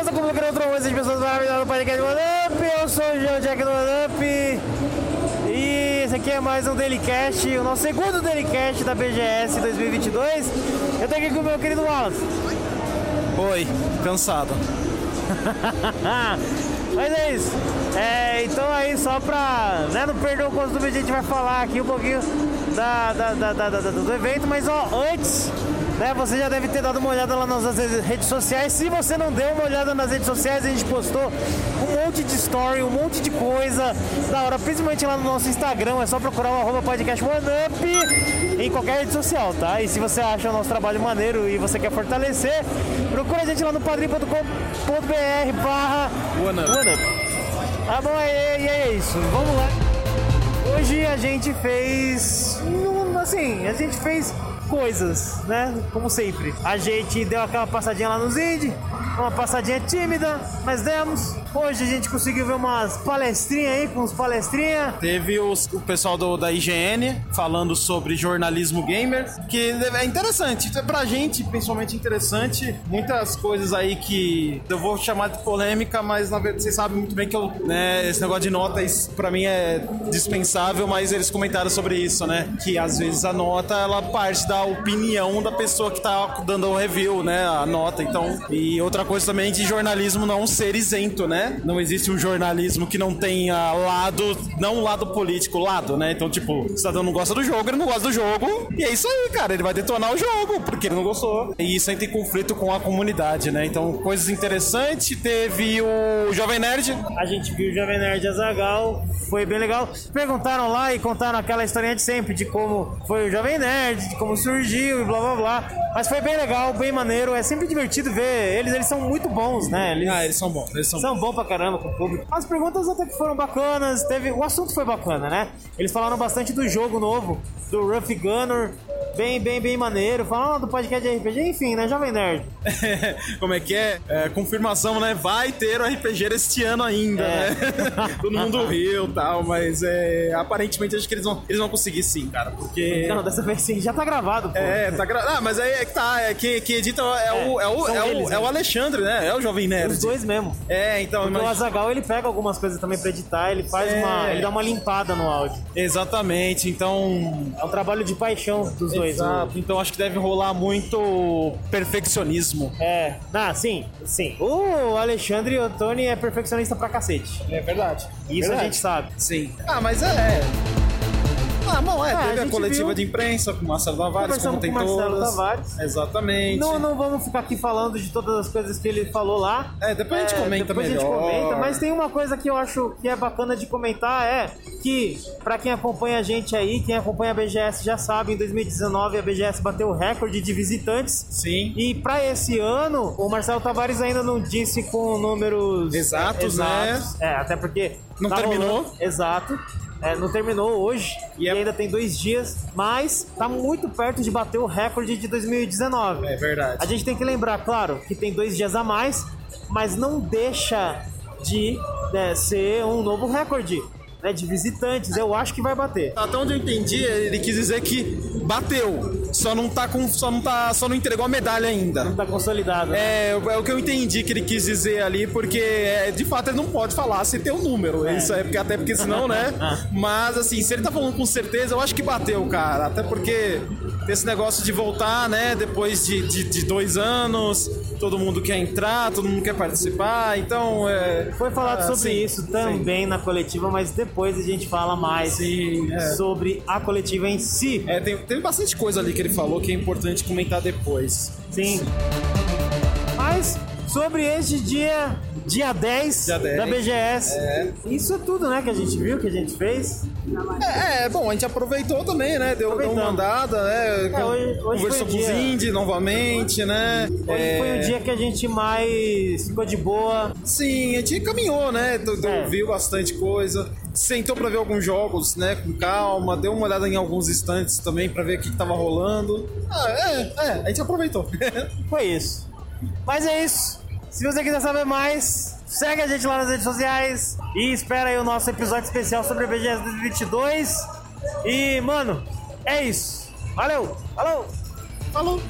essa como qualquer outra coisa de pessoas maravilhosas do podcast One. Eu sou o João Jack do One. E esse aqui é mais um Dailycast, o nosso segundo Dailycast da BGS 2022. Eu tô aqui com o meu querido Wallace. Oi, cansado. Mas é isso. É, então aí só pra né, não perder o costume, a gente vai falar aqui um pouquinho da, da- da- do evento, mas ó, antes, né, você já deve ter dado uma olhada lá nas nossas redes sociais. Se você não deu uma olhada nas redes sociais, a gente postou um monte de story, um monte de coisa da hora, principalmente lá no nosso Instagram, é só procurar o arroba podcast One Up em qualquer rede social, tá? E se você acha o nosso trabalho maneiro e você quer fortalecer, procura a gente lá no padrim.com.br barra One Up. One Up. Tá bom, e, e é isso. Vamos lá. Hoje a gente fez. Assim, a gente fez coisas, né? Como sempre. A gente deu aquela passadinha lá nos indie, uma passadinha tímida, mas demos. Hoje a gente conseguiu ver umas palestrinhas aí, com uns palestrinhas. Teve os- o pessoal do- da IGN falando sobre jornalismo gamer, que é interessante. É Pra gente, principalmente interessante, muitas coisas aí que eu vou chamar de polêmica, mas na verdade vocês sabem muito bem que eu, né, esse negócio de nota, isso pra mim é dispensável, mas eles comentaram sobre isso, né? Que às vezes a nota, ela parte da opinião da pessoa que tá dando o review, né? A nota, então. E outra coisa também de jornalismo não ser isento, né? Não existe um jornalismo que não tenha lado, não lado político, lado, né? Então, tipo, o cidadão não gosta do jogo, ele não gosta do jogo, e é isso aí, cara. Ele vai detonar o jogo, porque ele não gostou. E isso entra em conflito com a comunidade, né? Então, coisas interessantes. Teve o Jovem Nerd. A gente viu o Jovem Nerd Azagal, foi bem legal. Perguntaram lá e contaram aquela historinha de sempre, de como foi o Jovem Nerd, de como surgiu e blá blá blá. Mas foi bem legal, bem maneiro. É sempre divertido ver eles, eles são muito bons, né? Eles Ah, eles são bons. Eles são são bons pra caramba com o público. As perguntas até que foram bacanas, teve, o assunto foi bacana, né? Eles falaram bastante do jogo novo, do Rough Gunner, bem, bem, bem maneiro. Falaram do podcast de RPG, enfim, né? Jovem Nerd. Como é que é? É, Confirmação, né? Vai ter o RPG este ano ainda, É. né? Todo mundo riu e tal, mas é, aparentemente acho que eles vão, eles vão conseguir sim, cara, porque. Não, dessa vez sim, já tá gravado, pô. É, tá gra... Ah, mas aí é que tá, é que quem edita é, o, é, o, é, o, eles, é o né? Alexandre, né? É o Jovem Nerd. Os dois mesmo. É, então. Porque o imagina- Azagal ele pega algumas coisas também pra editar, ele faz É. uma. ele dá uma limpada no áudio. Exatamente, então. É um trabalho de paixão dos dois. Exato, então acho que deve rolar muito perfeccionismo. É, ah, sim, sim. O Alexandre Ottoni é perfeccionista pra cacete. É verdade. Isso a Verdade. gente sabe. Sim. Ah, mas é. Ah, bom, é, a teve a, gente coletiva viu. de imprensa com o Marcelo Tavares, como tem com Marcelo todas. Tavares. Exatamente. Não, não vamos ficar aqui falando de todas as coisas que ele falou lá. É, depois a gente comenta depois a gente melhor. comenta, mas tem uma coisa que eu acho que é bacana de comentar é que pra quem acompanha a gente aí, quem acompanha a BGS já sabe, em 2019 a BGS bateu o recorde de visitantes. Sim. E pra esse ano, o Marcelo Tavares ainda não disse com números Exatos, exatos. É, até porque Não tá terminou. rolando- Exato. É, não terminou hoje e, E é- ainda tem dois dias, mas tá muito perto de bater o recorde de 2019. É verdade. A gente tem que lembrar, claro, que tem dois dias a mais, mas não deixa de né, ser um novo recorde né, de visitantes. Eu acho que vai bater. Até onde eu entendi, ele quis dizer que bateu. Só não tá com. Só não tá. Só não entregou a medalha ainda. Tá consolidado. né? É, é o que eu entendi que ele quis dizer ali, porque é, de fato ele não pode falar sem ter o número. Isso é porque até porque senão, né? Mas assim, se ele tá falando com certeza, eu acho que bateu, cara. Até porque tem esse negócio de voltar, né? Depois de, de, de dois anos, todo mundo quer entrar, todo mundo quer participar. Então, é. Foi falado ah, sobre sim, isso também na coletiva, mas depois a gente fala mais Sim, é. sobre a coletiva em si. É, tem, tem bastante coisa ali que ele falou que é importante comentar depois. Sim. Mas sobre este dia, dia 10, Dia 10, da BGS. é. Isso é tudo, né, que a gente viu, que a gente fez. É, é, bom, a gente aproveitou também, né? Deu, deu uma andada, né? É, hoje- hoje Conversou com o os indie novamente, né? Hoje É, foi o dia que a gente mais ficou de boa. Sim, a gente caminhou, né? É. Viu bastante coisa. Sentou pra ver alguns jogos, né? Com calma. Deu uma olhada em alguns instantes também pra ver o que, que tava rolando. Ah, é, é, a gente aproveitou. Foi isso. Mas é isso. Se você quiser saber mais, segue a gente lá nas redes sociais e espera aí o nosso episódio especial sobre BGS 2022. E, mano, é isso. Valeu! Falou! Falou!